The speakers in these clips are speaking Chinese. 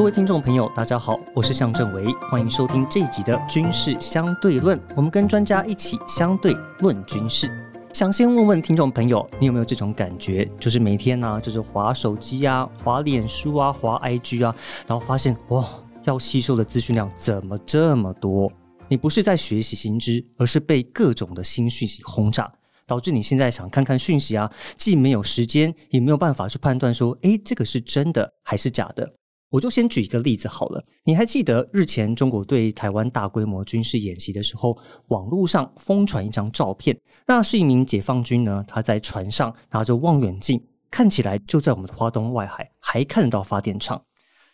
各位听众朋友，大家好，我是向正维，欢迎收听这一集的军事相对论。我们跟专家一起相对论军事。想先问问听众朋友，你有没有这种感觉？就是每天呢、就是划手机啊，划脸书啊，划 IG 啊，然后发现哇，要吸收的资讯量怎么这么多？你不是在学习新知，而是被各种的新讯息轰炸。导致你现在想看看讯息啊，既没有时间，也没有办法去判断说，诶，这个是真的还是假的。我就先举一个例子好了，你还记得日前中国对台湾大规模军事演习的时候，网络上疯传一张照片，那是一名解放军呢，他在船上拿着望远镜，看起来就在我们的花东外海，还看得到发电厂。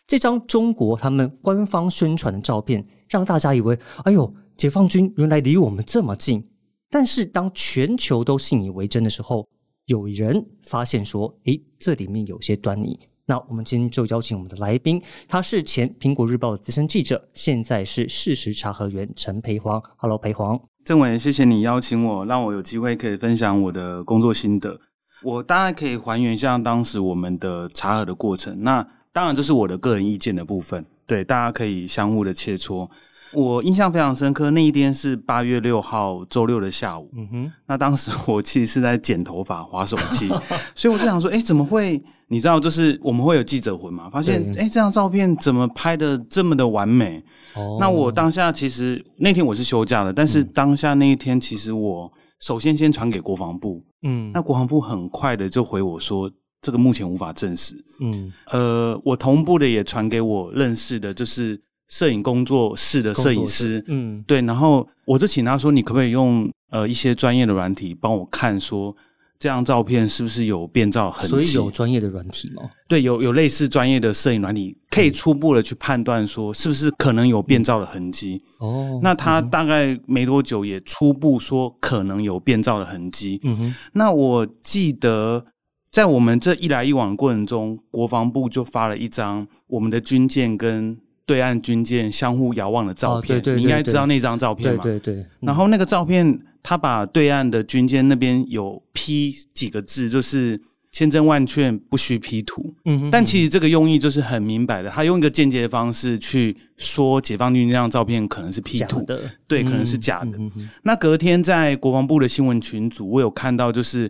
这张中国他们官方宣传的照片，让大家以为，哎呦，解放军原来离我们这么近。但是当全球都信以为真的时候，有人发现说，诶，这里面有些端倪。那我们今天就邀请我们的来宾，他是前苹果日报的资深记者，现在是事实查核员陈培煌。Hello，培煌。郑伟，谢谢你邀请我，让我有机会可以分享我的工作心得。我大概可以还原一下当时我们的查核的过程。那当然这是我的个人意见的部分，对大家可以相互的切磋。我印象非常深刻，那一天是八月六号周六的下午。嗯哼，那当时我其实是在剪头发、划手机，所以我就想说，哎，怎么会？你知道，就是我们会有记者魂嘛？发现，对哎，这张照片怎么拍的这么的完美？哦那我当下其实那天我是休假的，但是当下那一天，其实我首先先传给国防部，嗯那国防部很快的就回我说，这个目前无法证实。嗯呃，我同步的也传给我认识的，就是摄影工作室的摄影师，嗯对，然后我就请他说，你可不可以用呃一些专业的软体帮我看说。这张照片是不是有变造痕迹？所以有专业的软体吗？对，有有类似专业的摄影软体，可以初步的去判断说是不是可能有变造的痕迹。哦，那他大概没多久也初步说可能有变造的痕迹。嗯哼，那我记得在我们这一来一往的过程中，国防部就发了一张我们的军舰跟对岸军舰相互遥望的照片。哦对对对你应该知道那张照片对嘛？对对，然后那个照片，他把对岸的军舰那边有 P 几个字，就是千真万确，不需 P 图。嗯哼，但其实这个用意就是很明白的，他用一个间接的方式去说解放军那张照片可能是 P 图，的，对，嗯可能是假的。嗯哼那隔天在国防部的新闻群组，我有看到，就是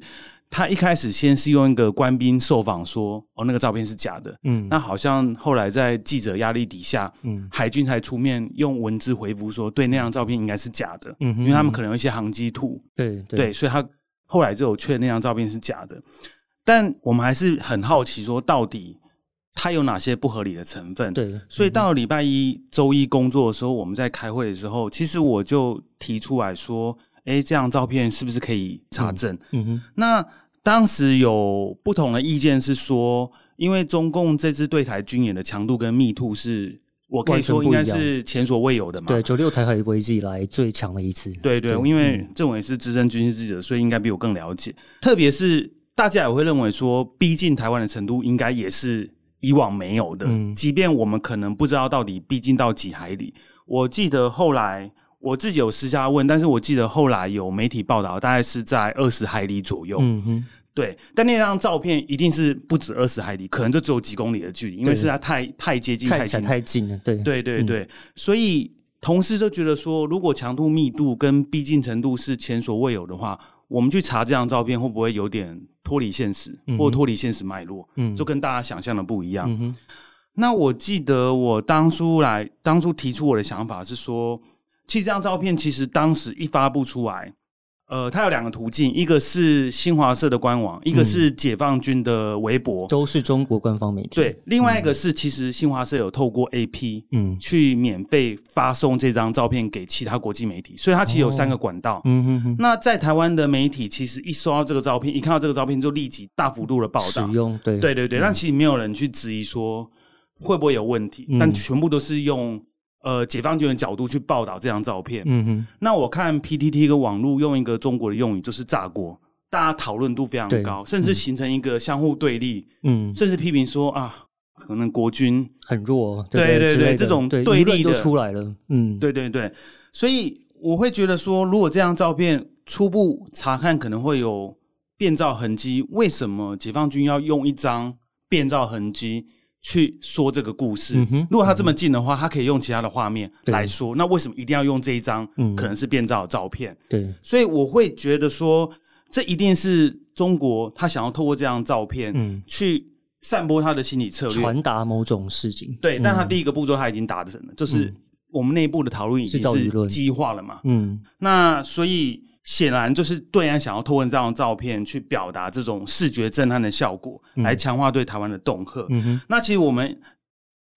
他一开始先是用一个官兵受访说，哦，那个照片是假的。嗯那好像后来在记者压力底下，嗯海军才出面用文字回复说，对，那张照片应该是假的，嗯，因为他们可能有一些航机图，对对，所以他后来就有确认那张照片是假的。但我们还是很好奇，说到底它有哪些不合理的成分？对，所以到了礼拜一、周一工作的时候，我们在开会的时候，其实我就提出来说：“哎，这张照片是不是可以查证？”嗯哼那当时有不同的意见是说，因为中共这支对台军演的强度跟密度是，我可以说应该是前所未有的嘛。对，九六台海危机以来最强的一次。对对，因为政委是资深军事记者，所以应该比我更了解。特别是大家也会认为说，逼近台湾的程度应该也是以往没有的。嗯即便我们可能不知道到底逼近到几海里，我记得后来我自己有私下问，但是我记得后来有媒体报道，大概是在二十海里左右。嗯哼，对，但那张照片一定是不止二十海里，可能就只有几公里的距离，因为对是它太太接近、太。太近了。对对对对，所以同事就觉得说，如果强度密度跟逼近程度是前所未有的话，我们去查这张照片会不会有点脱离现实，嗯或脱离现实脉络，嗯就跟大家想象的不一样。嗯，那我记得我当初来当初提出我的想法是说，其实这张照片其实当时一发布出来，呃，它有两个途径，一个是新华社的官网，一个是解放军的微博。都是中国官方媒体。对，，另外一个是其实新华社有透过 AP 嗯去免费发送这张照片给其他国际媒体，所以它其实有三个管道。嗯哼哼，那在台湾的媒体，其实一收到这个照片，一看到这个照片就立即大幅度的报道使道。用对对对对，但其实没有人去质疑说会不会有问题，嗯但全部都是用呃解放军的角度去报道这张照片。嗯哼，那我看 PTT 跟网络用一个中国的用语，就是炸锅，大家讨论度非常高，甚至形成一个相互对立，嗯，甚至批评说啊，可能国军很弱。对对对这种对对立舆论就的出来了。嗯，对对对，所以我会觉得说，如果这张照片初步查看可能会有变造痕迹，为什么解放军要用一张变造痕迹去说这个故事。嗯如果他这么近的话，他可以用其他的画面来说。那为什么一定要用这一张嗯可能是变造的照片？对，所以我会觉得说，这一定是中国他想要透过这张照片，嗯，去散播他的心理策略。传达某种事情。对，但他嗯第一个步骤他已经达成了，就是我们内部的讨论已经是激化了嘛。嗯那所以显然就是对岸想要透过这张照片去表达这种视觉震撼的效果，来强化对台湾的恫吓。那其实我们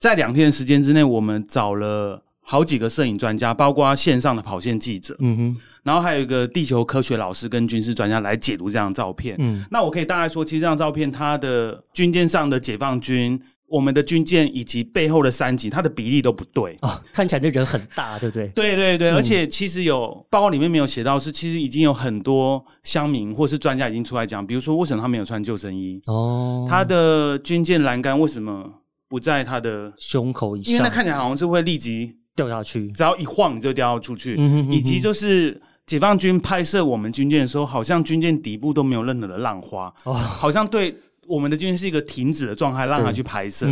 在两天的时间之内，我们找了好几个摄影专家，包括线上的跑线记者，嗯哼然后还有一个地球科学老师跟军事专家来解读这张照片。嗯那我可以大概说，其实这张照片它的军舰上的解放军。我们的军舰以及背后的山脊，它的比例都不对。哦，看起来这人很大，对不对？对对对，嗯。而且其实有报告里面没有写到，是其实已经有很多乡民或是专家已经出来讲，比如说为什么他没有穿救生衣，哦，他的军舰栏杆为什么不在他的，胸口以因为那看起来好像是会立即掉下去。只要一晃你就掉出去，嗯哼嗯哼。以及就是解放军拍摄我们军舰的时候，好像军舰底部都没有任何的浪花，哦。好像对我们的军舰是一个停止的状态，让它去拍摄。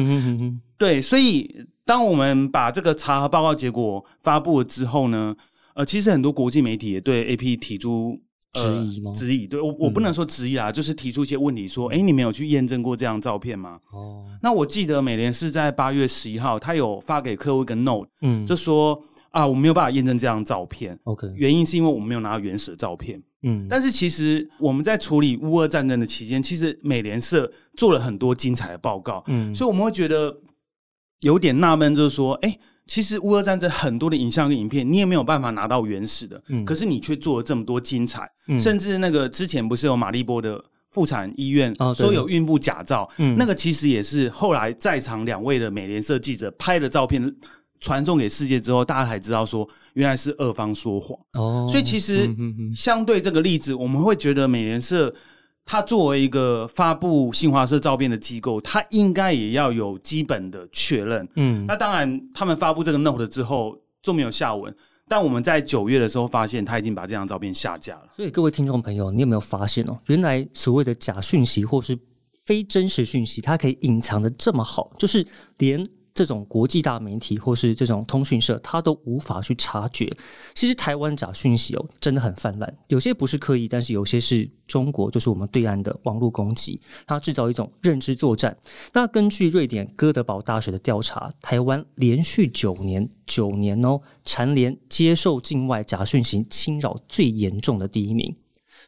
对，所以当我们把这个查核报告结果发布了之后呢，呃，其实很多国际媒体也对 A P 提出。呃质疑吗嗯质疑，对我我不能说质疑啊，就是提出一些问题，说，哎、你们有去验证过这张照片吗？哦，那我记得美联是在八月十一号，他有发给客户一个 note，嗯，就说啊，我没有办法验证这张照片，OK，原因是因为我们没有拿到原始的照片。嗯，但是其实我们在处理乌俄战争的期间，其实美联社做了很多精彩的报告，嗯，所以我们会觉得有点纳闷，就是说，哎、其实乌俄战争很多的影像跟影片，你也没有办法拿到原始的，嗯。可是你却做了这么多精彩，嗯。甚至那个之前不是有马利波的妇产医院说有孕妇假照，嗯。那个其实也是后来在场两位的美联社记者拍的照片。传送给世界之后，大家才知道说原来是俄方说谎。哦，所以其实相对这个例子，我们会觉得美联社它作为一个发布新华社照片的机构，它应该也要有基本的确认。嗯那当然，他们发布这个 note 之后就没有下文，但我们在九月的时候发现，他已经把这张照片下架了。所以各位听众朋友，你有没有发现哦？原来所谓的假讯息或是非真实讯息，它可以隐藏的这么好，就是连这种国际大媒体或是这种通讯社，它都无法去察觉。其实台湾假讯息哦，真的很泛滥，有些不是刻意，但是有些是中国，就是我们对岸的网络攻击，它制造一种认知作战。那根据瑞典哥德堡大学的调查，台湾连续九年九年哦，蝉联接受境外假讯息侵扰最严重的第一名。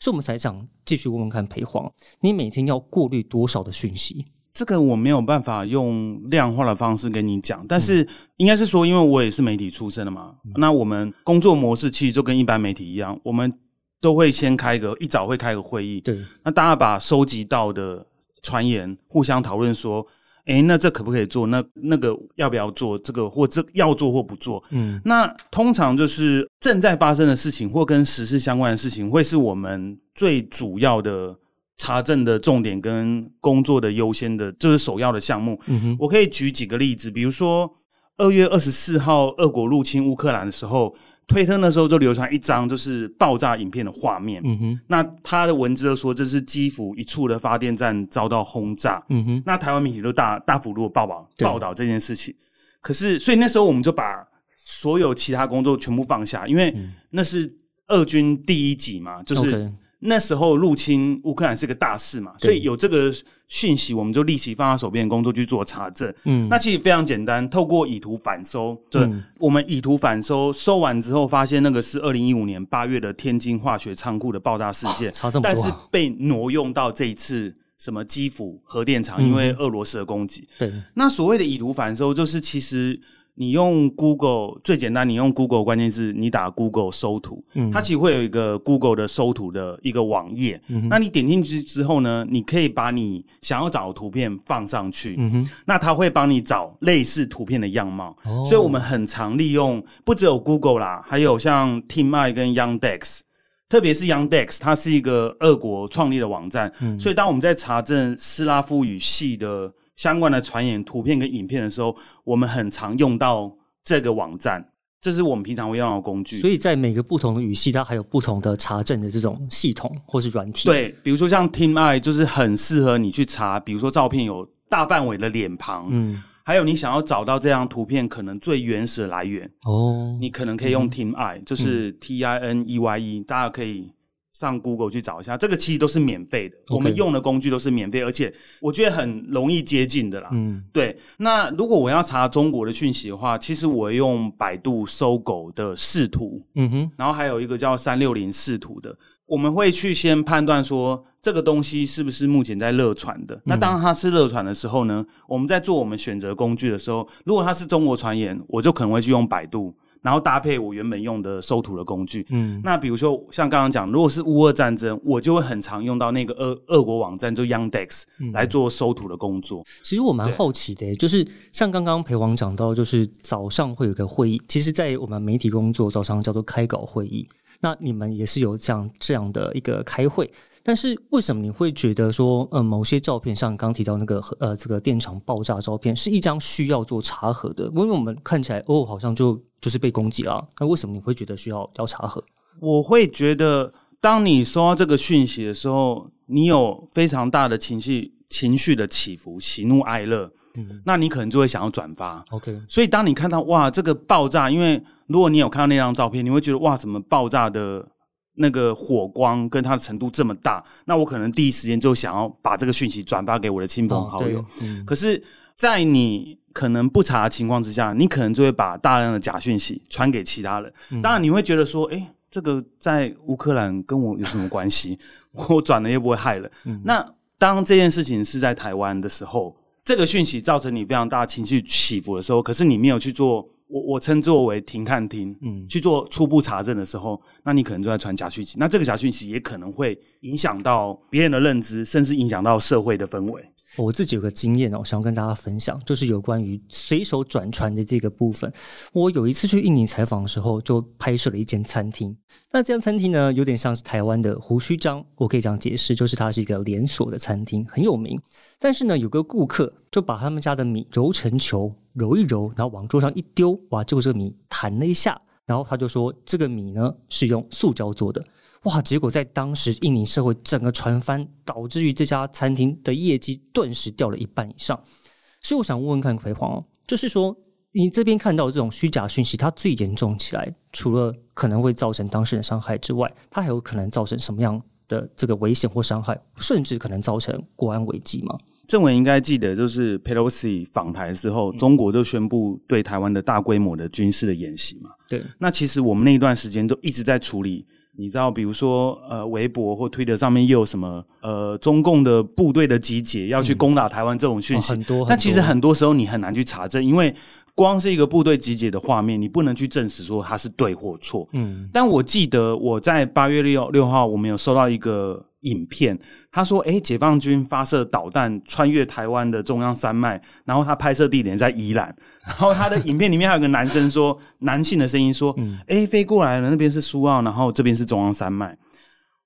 所以我们才想继续问问看裴黄，你每天要过滤多少的讯息？这个我没有办法用量化的方式跟你讲，但是应该是说，因为我也是媒体出身的嘛，那我们工作模式其实就跟一般媒体一样，我们都会先开个一早会开个会议，对，那大家把收集到的传言互相讨论说，诶，那这可不可以做？那那个要不要做？这个或这要做或不做？嗯那通常就是正在发生的事情或跟时事相关的事情，会是我们最主要的查证的重点跟工作的优先的，就是首要的项目。嗯哼，我可以举几个例子，比如说二月二十四号，俄国入侵乌克兰的时候，推特那时候就流传一张就是爆炸影片的画面。嗯哼，那他的文字就说这是基辅一处的发电站遭到轰炸。嗯哼，那台湾媒体都大大幅度的报道报道这件事情。可是，所以那时候我们就把所有其他工作全部放下，因为那是俄军第一集嘛，就是那时候入侵乌克兰是个大事嘛，所以有这个讯息，我们就立即放在手边的工作去做查证。嗯，那其实非常简单，透过以图反收，对，嗯。我们以图反收，收完之后发现那个是二零一五年八月的天津化学仓库的爆炸事件，差这么多但是被挪用到这一次什么基辅核电厂，嗯。因为俄罗斯的攻击。对，那所谓的以图反收，就是其实你用 Google 最简单，你用 Google 关键字，你打 Google 搜图，嗯它其实会有一个 Google 的搜图的一个网页。嗯那你点进去之后呢，你可以把你想要找的图片放上去，嗯，那它会帮你找类似图片的样貌。哦所以我们很常利用，不只有 Google 啦，还有像 TeamEye 跟 Youngdex，。特别是 Youngdex，它是一个俄国创立的网站，嗯所以当我们在查证斯拉夫语系的相关的传言、图片跟影片的时候，我们很常用到这个网站，这是我们平常会用到的工具。所以在每个不同的语系，它还有不同的查证的这种系统或是软体。，对，比如说像 TeamEye，就是很适合你去查，比如说照片有大范围的脸庞，嗯，还有你想要找到这张图片可能最原始的来源，哦，你可能可以用 Team I，、就是嗯 T I N E Y E，大家可以上 Google 去找一下，这个其实都是免费的我们用的工具都是免费，而且我觉得很容易接近的啦。嗯对，那如果我要查中国的讯息的话，其实我用百度搜狗的视图，嗯哼，然后还有一个叫三六零视图的，我们会去先判断说这个东西是不是目前在热传的。那当它是热传的时候呢，我们在做我们选择工具的时候，如果它是中国传言，我就可能会去用百度，然后搭配我原本用的收图的工具。嗯那比如说像刚刚讲，如果是乌俄战争，我就会很常用到那个俄俄国网站，就 Yandex 来做收图的工作。其实我蛮好奇的，就是像刚刚裴王讲到，就是早上会有个会议，其实，在我们媒体工作早上叫做开稿会议。那你们也是有这样这样的一个开会，但是为什么你会觉得说，呃，某些照片像刚刚提到那个呃这个电厂爆炸照片是一张需要做查核的？因为我们看起来哦，好像就就是被攻击了，那为什么你会觉得需要要查核？我会觉得，当你收到这个讯息的时候，你有非常大的情绪情绪的起伏，喜怒哀乐，嗯那你可能就会想要转发。，OK，所以当你看到哇这个爆炸，因为如果你有看到那张照片，你会觉得哇怎么爆炸的那个火光跟它的程度这么大，那我可能第一时间就想要把这个讯息转发给我的亲朋好友。哦嗯可是，在你可能不查的情况之下，你可能就会把大量的假讯息传给其他人。嗯当然，你会觉得说，哎、这个在乌克兰跟我有什么关系？我转了又不会害人。嗯那当这件事情是在台湾的时候，这个讯息造成你非常大情绪起伏的时候，可是你没有去做，我我称作为停看厅，嗯去做初步查证的时候，那你可能就在传假讯息。那这个假讯息也可能会影响到别人的认知，甚至影响到社会的氛围。我自己有个经验哦，想要跟大家分享，就是有关于随手转传的这个部分。我有一次去印尼采访的时候，就拍摄了一间餐厅。那这家餐厅呢，有点像是台湾的胡须章，我可以这样解释，就是它是一个连锁的餐厅，很有名。但是呢，有个顾客就把他们家的米揉成球，揉一揉，然后往桌上一丢，哇，结果这个米弹了一下，然后他就说这个米呢是用塑胶做的。哇！结果在当时印尼社会整个传翻，导致于这家餐厅的业绩顿时掉了一半以上。所以我想问问看葵黄哦，就是说你这边看到这种虚假讯息，它最严重起来，除了可能会造成当事人伤害之外，它还有可能造成什么样的这个危险或伤害，甚至可能造成国安危机吗？郑伟应该记得，就是 Pelosi 访台的时候，中国就宣布对台湾的大规模的军事的演习嘛。对，那其实我们那一段时间都一直在处理，你知道，比如说呃，微博或推特上面又有什么呃，中共的部队的集结要去攻打台湾这种讯息，哦很多，但其实很多时候你很难去查证，因为光是一个部队集结的画面，你不能去证实说它是对或错。嗯但我记得我在八月六六号，我们有收到一个影片，他说：“诶，解放军发射导弹穿越台湾的中央山脉，然后他拍摄地点在宜兰。然后他的影片里面还有个男生说，男性的声音说：‘诶，飞过来了，那边是苏澳，然后这边是中央山脉。’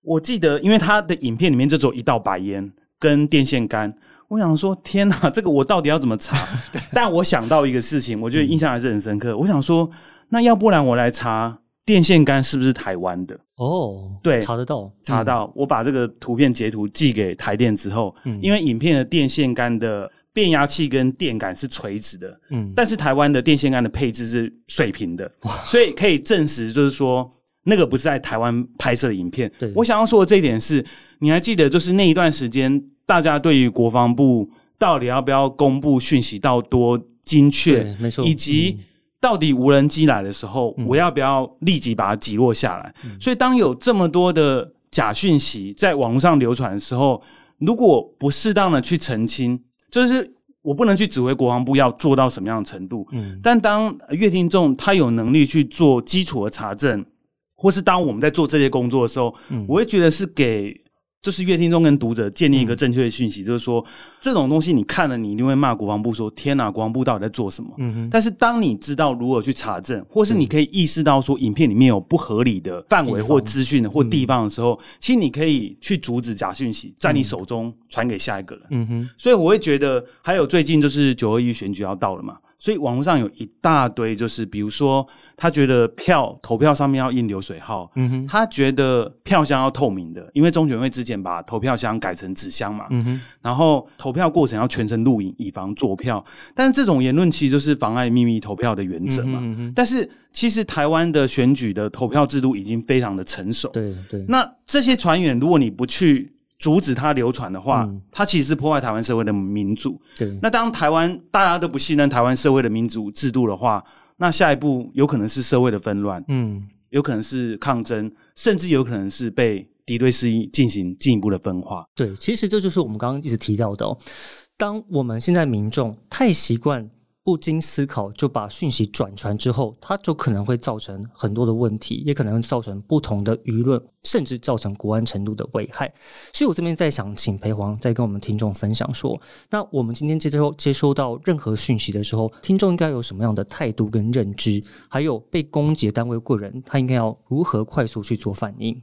我记得，因为他的影片里面就只有一道白烟跟电线杆。”我想说，天哪，这个我到底要怎么查？但我想到一个事情，我觉得印象还是很深刻。我想说，那要不然我来查电线杆是不是台湾的？哦，对查得到，查到，我把这个图片截图寄给台电之后，嗯。因为影片的电线杆的变压器跟电杆是垂直的，嗯，但是台湾的电线杆的配置是水平的，所以可以证实，就是说那个不是在台湾拍摄的影片。对。我想要说的这一点是，你还记得，就是那一段时间，大家对于国防部到底要不要公布讯息到多精确，没错，以及到底无人机来的时候，嗯我要不要立即把它击落下来？所以，当有这么多的假讯息在网络上流传的时候，如果不适当的去澄清，就是我不能去指挥国防部要做到什么样的程度。嗯但当乐听众他有能力去做基础的查证，或是当我们在做这些工作的时候，嗯我会觉得是给就是乐听众跟读者建立一个正确的讯息，就是说这种东西你看了，你一定会骂国防部说：“天哪，国防部到底在做什么？”嗯哼，但是当你知道如何去查证，或是你可以意识到说影片里面有不合理的范围或资讯或地方的时候，其实你可以去阻止假讯息在你手中传给下一个人。嗯哼，所以我会觉得，还有最近就是九二一选举要到了嘛，所以网络上有一大堆，就是比如说他觉得票投票上面要印流水号，嗯哼，他觉得票箱要透明的，因为中选会之前把投票箱改成纸箱嘛，嗯哼，然后投票过程要全程录影，以防作票。但是这种言论其实就是妨碍秘密投票的原则嘛。嗯哼，但是其实台湾的选举的投票制度已经非常的成熟。对对，那这些传言，如果你不去阻止它流传的话，嗯它其实是破坏台湾社会的民主。对，那当台湾大家都不信任台湾社会的民主制度的话，那下一步有可能是社会的纷乱，嗯，有可能是抗争，甚至有可能是被敌对势力进行进一步的分化。对，其实这就是我们刚刚一直提到的哦。当我们现在民众太习惯不经思考就把讯息转传之后，它就可能会造成很多的问题，也可能会造成不同的舆论，甚至造成国安程度的危害。所以我这边在想，请裴黄再跟我们听众分享说，那我们今天接收接收到任何讯息的时候，听众应该有什么样的态度跟认知？还有被攻击的单位个人，他应该要如何快速去做反应？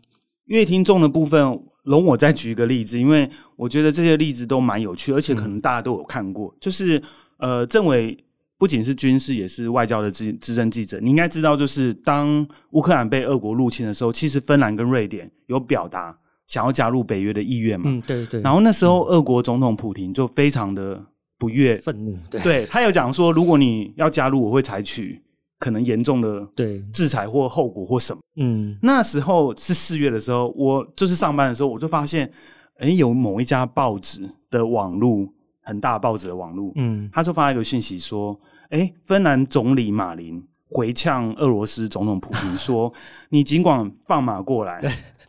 乐听众的部分，容我再举一个例子，因为我觉得这些例子都蛮有趣，而且可能大家都有看过。就是呃，政委不仅是军事，也是外交的资资深记者。你应该知道，就是当乌克兰被俄国入侵的时候，其实芬兰跟瑞典有表达想要加入北约的意愿嘛。嗯，对对，然后那时候，俄国总统普廷就非常的不悦，愤怒，对 对他有讲说，如果你要加入，我会采取可能严重的对，制裁或后果或什么。嗯那时候是四月的时候，我就是上班的时候，我就发现，哎，有某一家报纸的网路很大报纸的网络，嗯他就发一个讯息说，哎，芬兰总理马林回呛俄罗斯总统普京说，你尽管放马过来。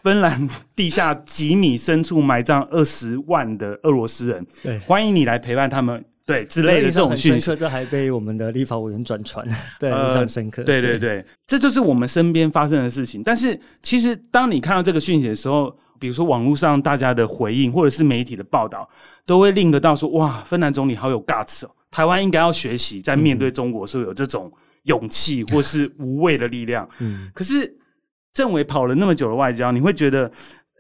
芬兰地下几米深处埋葬二十万的俄罗斯人，对。欢迎你来陪伴他们，对之类的这种讯息。刻，这还被我们的立法委员转传，对，呃印象深刻。对对对，这就是我们身边发生的事情。但是其实当你看到这个讯息的时候，比如说网络上大家的回应，或者是媒体的报道，都会令得到说：哇，芬兰总理好有 guts 哦！台湾应该要学习，在面对中国的时候有这种勇气或是无畏的力量。嗯，可是政委跑了那么久的外交，你会觉得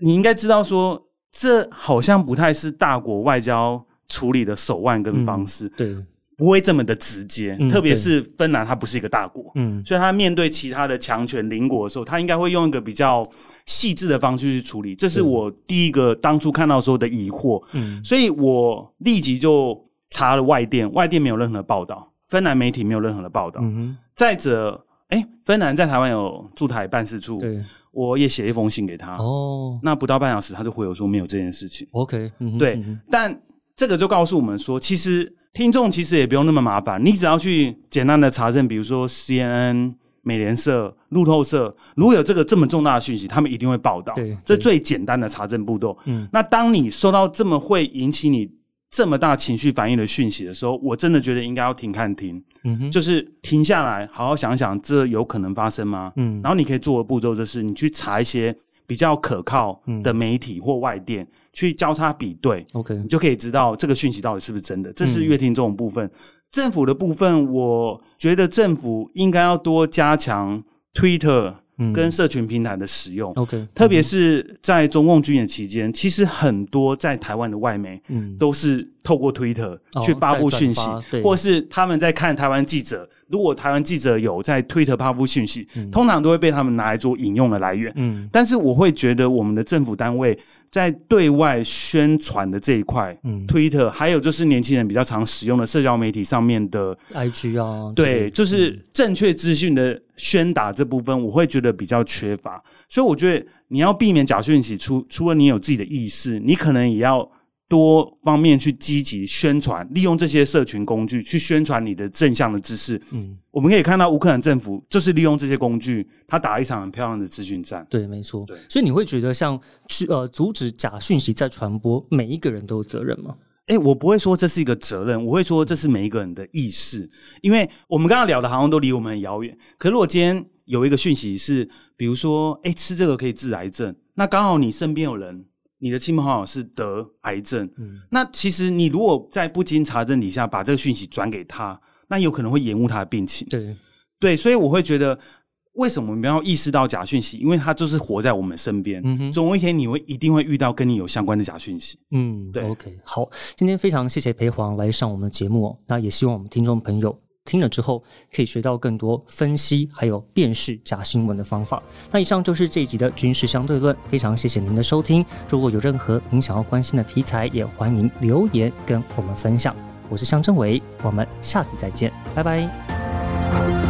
你应该知道说，这好像不太是大国外交处理的手腕跟方式。对，不会这么的直接，嗯特别是芬兰，它不是一个大国，嗯。所以它面对其他的强权邻国的时候，它应该会用一个比较细致的方式去处理。这是我第一个当初看到时候的疑惑，嗯。所以我立即就查了外电，外电没有任何的报道，芬兰媒体没有任何的报道。嗯再者，哎，芬兰在台湾有驻台办事处，，对，我也写一封信给他，哦。那不到半小时他就回我说没有这件事情。，OK，嗯对嗯但这个就告诉我们说，其实听众其实也不用那么麻烦，你只要去简单的查证，比如说 CNN、美联社、路透社，如果有这个这么重大的讯息，他们一定会报道对。这最简单的查证步骤。嗯那当你收到这么会引起你这么大情绪反应的讯息的时候，我真的觉得应该要停看停，嗯哼，就是停下来，好好想想，这有可能发生吗？嗯然后你可以做的步骤就是，你去查一些比较可靠的媒体或外电，去交叉比对，OK，你就可以知道这个讯息到底是不是真的。这嗯是乐听这种部分。政府的部分，我觉得政府应该要多加强 Twitter 嗯跟社群平台的使用。OK，特别是在中共军演期间，其实很多在台湾的外媒嗯都是透过 Twitter 哦去发布讯息或是他们在看台湾记者。如果台湾记者有在 Twitter 发布讯息，通常都会被他们拿来做引用的来源。嗯但是我会觉得，我们的政府单位在对外宣传的这一块嗯，Twitter 还有就是年轻人比较常使用的社交媒体上面的，，IG 啊，对，这个就是正确资讯的宣达这部分，我会觉得比较缺乏。所以我觉得你要避免假讯息，除除了你有自己的意识，你可能也要多方面去积极宣传，利用这些社群工具去宣传你的正向的知识。嗯，我们可以看到乌克兰政府就是利用这些工具，他打一场很漂亮的资讯战。对，没错对。所以你会觉得像去呃阻止假讯息在传播，每一个人都有责任吗？哎、我不会说这是一个责任，我会说这是每一个人的意识，因为我们刚刚聊的好像都离我们很遥远。可如果今天有一个讯息是，比如说，哎、吃这个可以治癌症，那刚好你身边有人，你的亲朋好友是得癌症，嗯那其实你如果在不经查证底下把这个讯息转给他，那有可能会延误他的病情。对，对，所以我会觉得，为什么我们要意识到假讯息？因为它就是活在我们身边，总有一天你会一定会遇到跟你有相关的假讯息。嗯，对，OK，好，今天非常谢谢裴黄来上我们的节目哦，那也希望我们听众朋友听了之后可以学到更多分析还有辨识假新闻的方法。那以上就是这一集的军事相对论，非常谢谢您的收听。如果有任何您想要关心的题材，也欢迎留言跟我们分享。我是向政委，我们下次再见，拜拜。